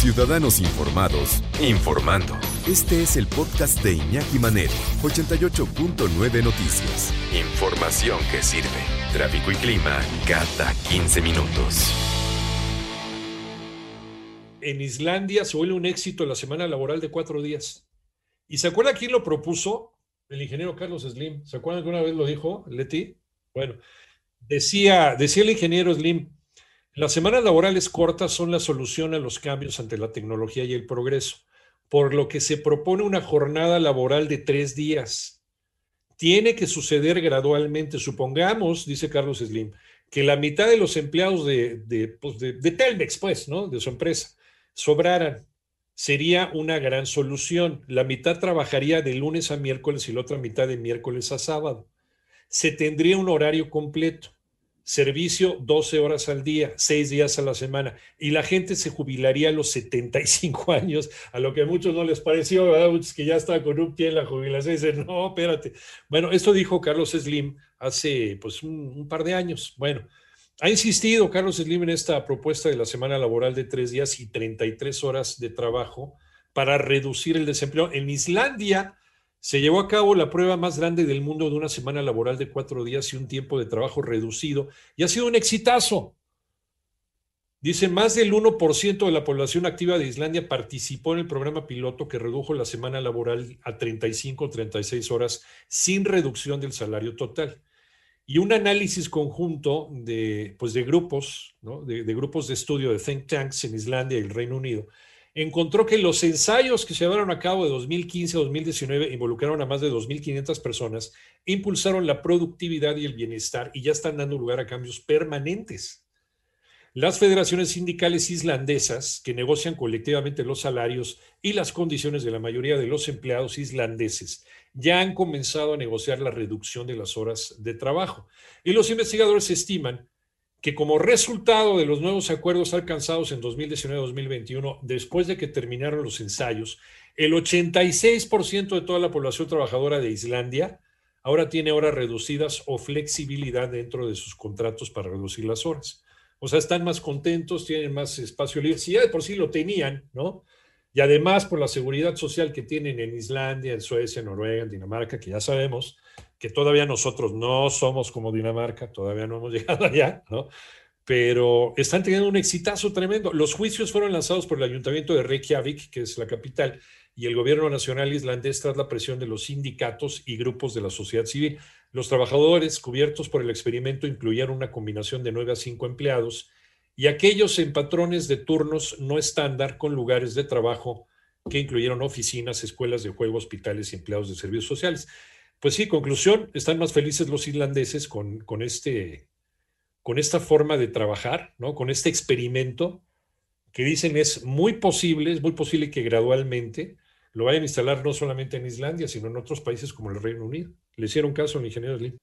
Ciudadanos Informados, informando. Este es el podcast de Iñaki Manero, 88.9 Noticias. Información que sirve. Tráfico y clima cada 15 minutos. En Islandia se vuelve un éxito la semana laboral de cuatro días. ¿Y se acuerda quién lo propuso? El ingeniero Carlos Slim. ¿Se acuerdan que una vez lo dijo, Leti? Bueno, decía, decía el ingeniero Slim, las semanas laborales cortas son la solución a los cambios ante la tecnología y el progreso, por lo que se propone una jornada laboral de tres días. Tiene que suceder gradualmente. Supongamos, dice Carlos Slim, que la mitad de los empleados de, de, pues Telmex, pues, ¿no? De su empresa, sobraran. Sería una gran solución. La mitad trabajaría de lunes a miércoles y la otra mitad de miércoles a sábado. Se tendría un horario completo servicio 12 horas al día, 6 días a la semana, y la gente se jubilaría a los 75 años, a lo que a muchos no les pareció, ¿verdad? que ya está con un pie en la jubilación y dicen, no, espérate. Bueno, esto dijo Carlos Slim hace pues un, par de años. Bueno, ha insistido Carlos Slim en esta propuesta de la semana laboral de tres días y 33 horas de trabajo para reducir el desempleo. En Islandia, se llevó a cabo la prueba más grande del mundo de una semana laboral de cuatro días y un tiempo de trabajo reducido y ha sido un exitazo. Dice, más del 1% de la población activa de Islandia participó en el programa piloto que redujo la semana laboral a 35 o 36 horas sin reducción del salario total. Y un análisis conjunto de, pues de grupos, de, de grupos de estudio de think tanks en Islandia y el Reino Unido, encontró que los ensayos que se llevaron a cabo de 2015 a 2019 involucraron a más de 2.500 personas, impulsaron la productividad y el bienestar y ya están dando lugar a cambios permanentes. Las federaciones sindicales islandesas, que negocian colectivamente los salarios y las condiciones de la mayoría de los empleados islandeses, ya han comenzado a negociar la reducción de las horas de trabajo. Y los investigadores estiman que como resultado de los nuevos acuerdos alcanzados en 2019-2021, después de que terminaron los ensayos, el 86% de toda la población trabajadora de Islandia ahora tiene horas reducidas o flexibilidad dentro de sus contratos para reducir las horas. O sea, están más contentos, tienen más espacio libre. Si ya de por sí lo tenían, ¿no? Y además por la seguridad social que tienen en Islandia, en Suecia, en Noruega, en Dinamarca, que ya sabemos que todavía nosotros no somos como Dinamarca, todavía no hemos llegado allá, ¿no? Pero están teniendo un exitazo tremendo. Los juicios fueron lanzados por el ayuntamiento de Reykjavik, que es la capital, y el gobierno nacional islandés tras la presión de los sindicatos y grupos de la sociedad civil. Los trabajadores cubiertos por el experimento incluían una combinación de 9 a 5 empleados y aquellos en patrones de turnos no estándar con lugares de trabajo que incluyeron oficinas, escuelas de juego, hospitales y empleados de servicios sociales. Pues sí, conclusión, están más felices los irlandeses con, con, este, con esta forma de trabajar, ¿no? con este experimento que dicen es muy posible, es muy posible que gradualmente lo vayan a instalar no solamente en Islandia, sino en otros países como el Reino Unido. Le hicieron caso al ingeniero Slim.